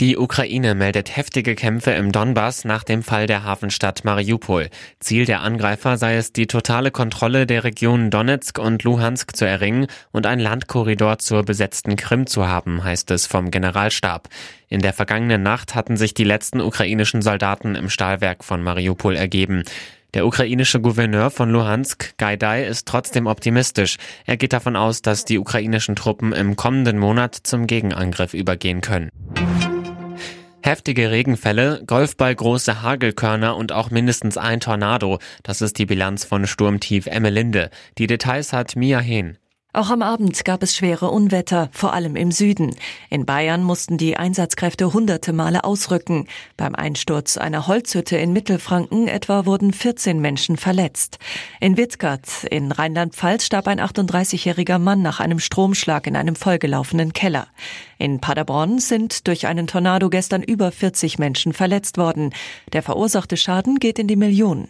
Die Ukraine meldet heftige Kämpfe im Donbass nach dem Fall der Hafenstadt Mariupol. Ziel der Angreifer sei es, die totale Kontrolle der Regionen Donetsk und Luhansk zu erringen und ein Landkorridor zur besetzten Krim zu haben, heißt es vom Generalstab. In der vergangenen Nacht hatten sich die letzten ukrainischen Soldaten im Stahlwerk von Mariupol ergeben. Der ukrainische Gouverneur von Luhansk, Gaidai, ist trotzdem optimistisch. Er geht davon aus, dass die ukrainischen Truppen im kommenden Monat zum Gegenangriff übergehen können. Heftige Regenfälle, golfballgroße Hagelkörner und auch mindestens ein Tornado. Das ist die Bilanz von Sturmtief Emmelinde. Die Details hat Mia Hehn. Auch am Abend gab es schwere Unwetter, vor allem im Süden. In Bayern mussten die Einsatzkräfte hunderte Male ausrücken. Beim Einsturz einer Holzhütte in Mittelfranken etwa wurden 14 Menschen verletzt. In Wittgart in Rheinland-Pfalz starb ein 38-jähriger Mann nach einem Stromschlag in einem vollgelaufenen Keller. In Paderborn sind durch einen Tornado gestern über 40 Menschen verletzt worden. Der verursachte Schaden geht in die Millionen.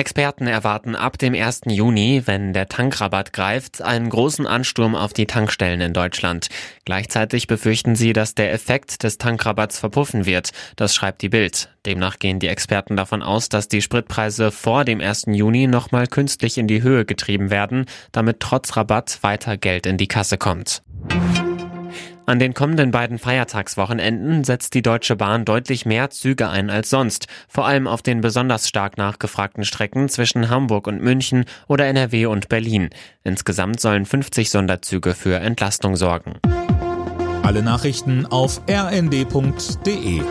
Experten erwarten ab dem 1. Juni, wenn der Tankrabatt greift, einen großen Ansturm auf die Tankstellen in Deutschland. Gleichzeitig befürchten sie, dass der Effekt des Tankrabatts verpuffen wird. Das schreibt die Bild. Demnach gehen die Experten davon aus, dass die Spritpreise vor dem 1. Juni nochmal künstlich in die Höhe getrieben werden, damit trotz Rabatt weiter Geld in die Kasse kommt. An den kommenden beiden Feiertagswochenenden setzt die Deutsche Bahn deutlich mehr Züge ein als sonst, vor allem auf den besonders stark nachgefragten Strecken zwischen Hamburg und München oder NRW und Berlin. Insgesamt sollen 50 Sonderzüge für Entlastung sorgen. Alle Nachrichten auf rnd.de